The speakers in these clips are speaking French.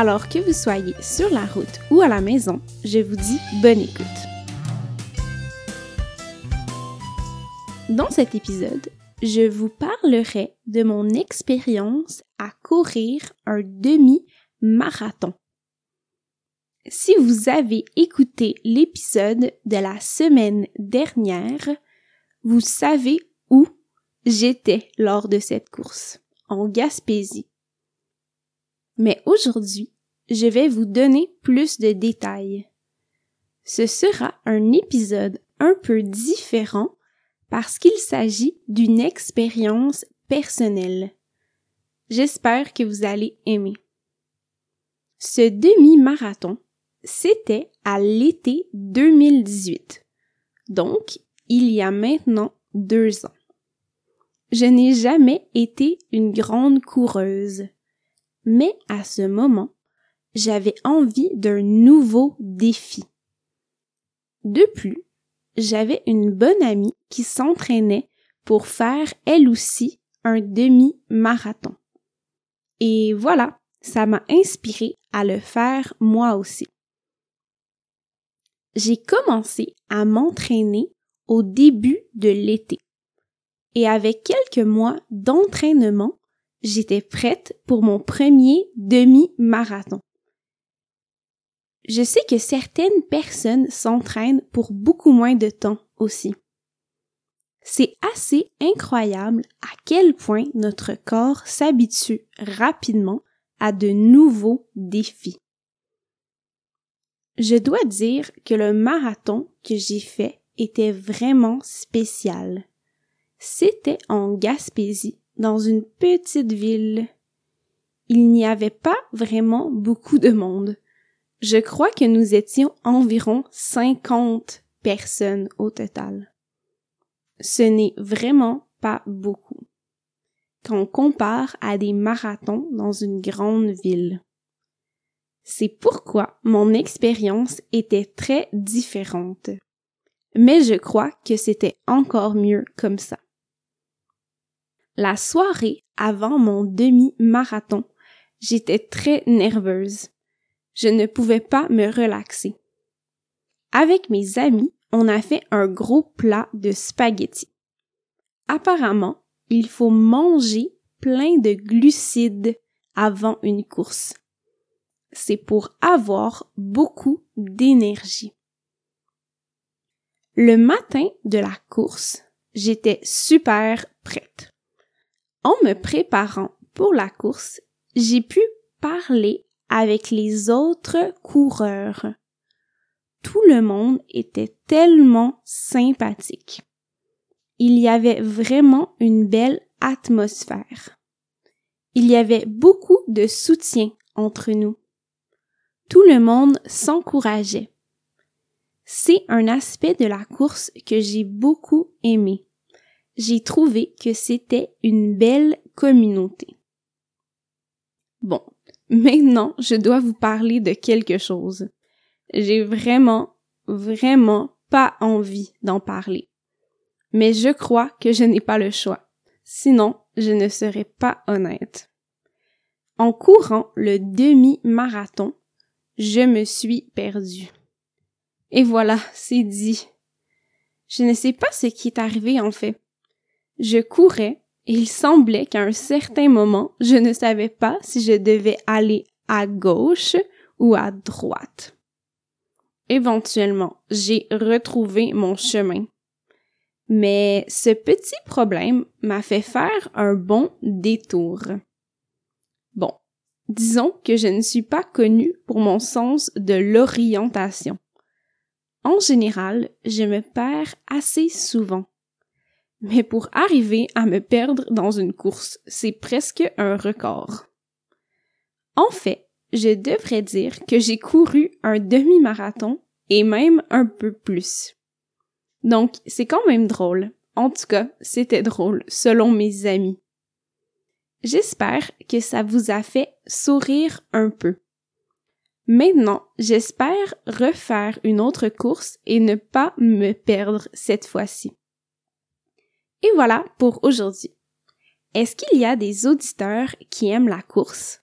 Alors que vous soyez sur la route ou à la maison, je vous dis bonne écoute. Dans cet épisode, je vous parlerai de mon expérience à courir un demi-marathon. Si vous avez écouté l'épisode de la semaine dernière, vous savez où j'étais lors de cette course, en Gaspésie. Mais aujourd'hui, je vais vous donner plus de détails. Ce sera un épisode un peu différent parce qu'il s'agit d'une expérience personnelle. J'espère que vous allez aimer. Ce demi-marathon, c'était à l'été 2018. Donc, il y a maintenant deux ans. Je n'ai jamais été une grande coureuse. Mais à ce moment, j'avais envie d'un nouveau défi. De plus, j'avais une bonne amie qui s'entraînait pour faire elle aussi un demi-marathon. Et voilà, ça m'a inspiré à le faire moi aussi. J'ai commencé à m'entraîner au début de l'été. Et avec quelques mois d'entraînement, j'étais prête pour mon premier demi-marathon. Je sais que certaines personnes s'entraînent pour beaucoup moins de temps aussi. C'est assez incroyable à quel point notre corps s'habitue rapidement à de nouveaux défis. Je dois dire que le marathon que j'ai fait était vraiment spécial. C'était en Gaspésie dans une petite ville. Il n'y avait pas vraiment beaucoup de monde. Je crois que nous étions environ 50 personnes au total. Ce n'est vraiment pas beaucoup quand on compare à des marathons dans une grande ville. C'est pourquoi mon expérience était très différente. Mais je crois que c'était encore mieux comme ça. La soirée avant mon demi-marathon, j'étais très nerveuse. Je ne pouvais pas me relaxer. Avec mes amis, on a fait un gros plat de spaghettis. Apparemment, il faut manger plein de glucides avant une course. C'est pour avoir beaucoup d'énergie. Le matin de la course, j'étais super prête. En me préparant pour la course, j'ai pu parler avec les autres coureurs. Tout le monde était tellement sympathique. Il y avait vraiment une belle atmosphère. Il y avait beaucoup de soutien entre nous. Tout le monde s'encourageait. C'est un aspect de la course que j'ai beaucoup aimé j'ai trouvé que c'était une belle communauté. Bon, maintenant je dois vous parler de quelque chose. J'ai vraiment, vraiment pas envie d'en parler. Mais je crois que je n'ai pas le choix. Sinon, je ne serais pas honnête. En courant le demi-marathon, je me suis perdue. Et voilà, c'est dit. Je ne sais pas ce qui est arrivé en fait. Je courais et il semblait qu'à un certain moment, je ne savais pas si je devais aller à gauche ou à droite. Éventuellement, j'ai retrouvé mon chemin. Mais ce petit problème m'a fait faire un bon détour. Bon, disons que je ne suis pas connue pour mon sens de l'orientation. En général, je me perds assez souvent. Mais pour arriver à me perdre dans une course, c'est presque un record. En fait, je devrais dire que j'ai couru un demi-marathon et même un peu plus. Donc, c'est quand même drôle. En tout cas, c'était drôle, selon mes amis. J'espère que ça vous a fait sourire un peu. Maintenant, j'espère refaire une autre course et ne pas me perdre cette fois-ci. Et voilà pour aujourd'hui. Est-ce qu'il y a des auditeurs qui aiment la course?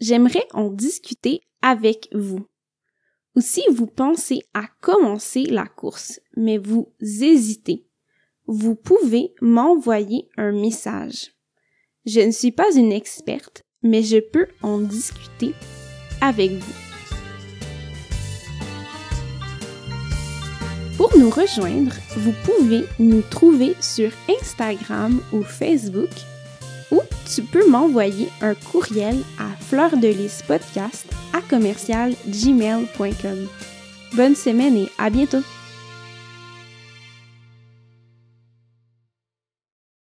J'aimerais en discuter avec vous. Ou si vous pensez à commencer la course, mais vous hésitez, vous pouvez m'envoyer un message. Je ne suis pas une experte, mais je peux en discuter avec vous. Pour nous rejoindre, vous pouvez nous trouver sur Instagram ou Facebook ou tu peux m'envoyer un courriel à fleurdelispodcast à commercial gmail.com. Bonne semaine et à bientôt!